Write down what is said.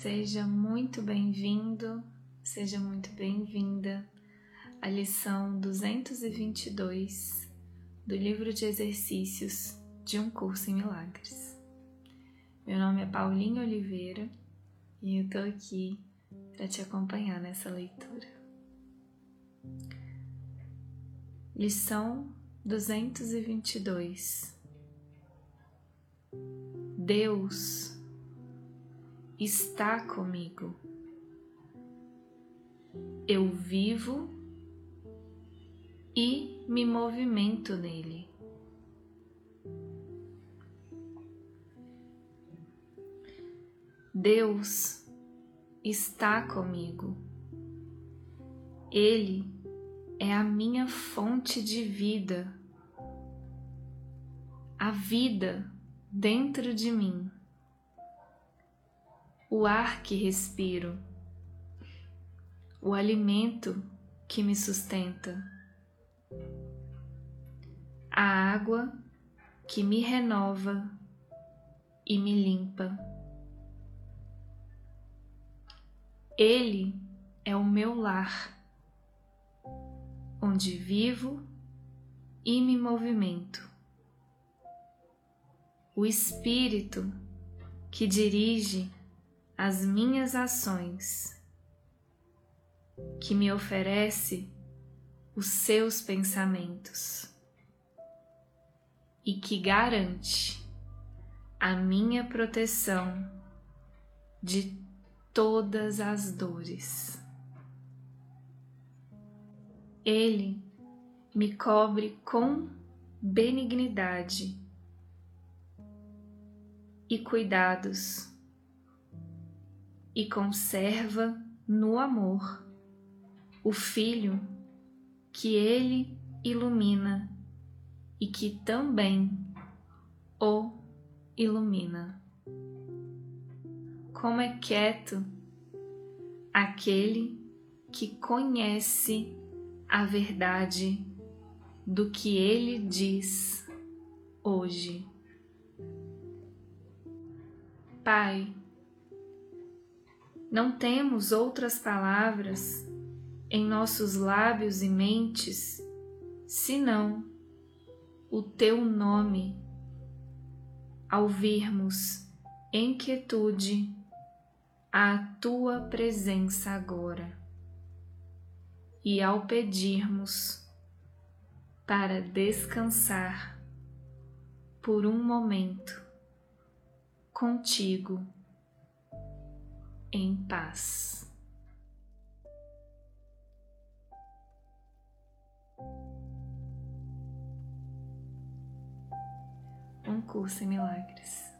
Seja muito bem-vindo, seja muito bem-vinda à lição 222 do livro de exercícios de um curso em milagres. Meu nome é Paulinha Oliveira e eu tô aqui para te acompanhar nessa leitura. Lição 222 Deus está comigo. Eu vivo e me movimento nele. Deus está comigo. Ele é a minha fonte de vida, a vida dentro de mim o ar que respiro, o alimento que me sustenta, a água que me renova e me limpa. Ele é o meu lar, onde vivo e me movimento. O Espírito que dirige as minhas ações, que me oferece os seus pensamentos e que garante a minha proteção de todas as dores. Ele me cobre com benignidade e cuidados e conserva no amor o Filho que ele ilumina e que também o ilumina. Como é quieto aquele que conhece a verdade do que ele diz hoje. Pai, não temos outras palavras em nossos lábios e mentes senão o teu nome. Ao virmos em quietude a tua presença agora e ao pedirmos para descansar por um momento contigo em paz. Um curso em milagres.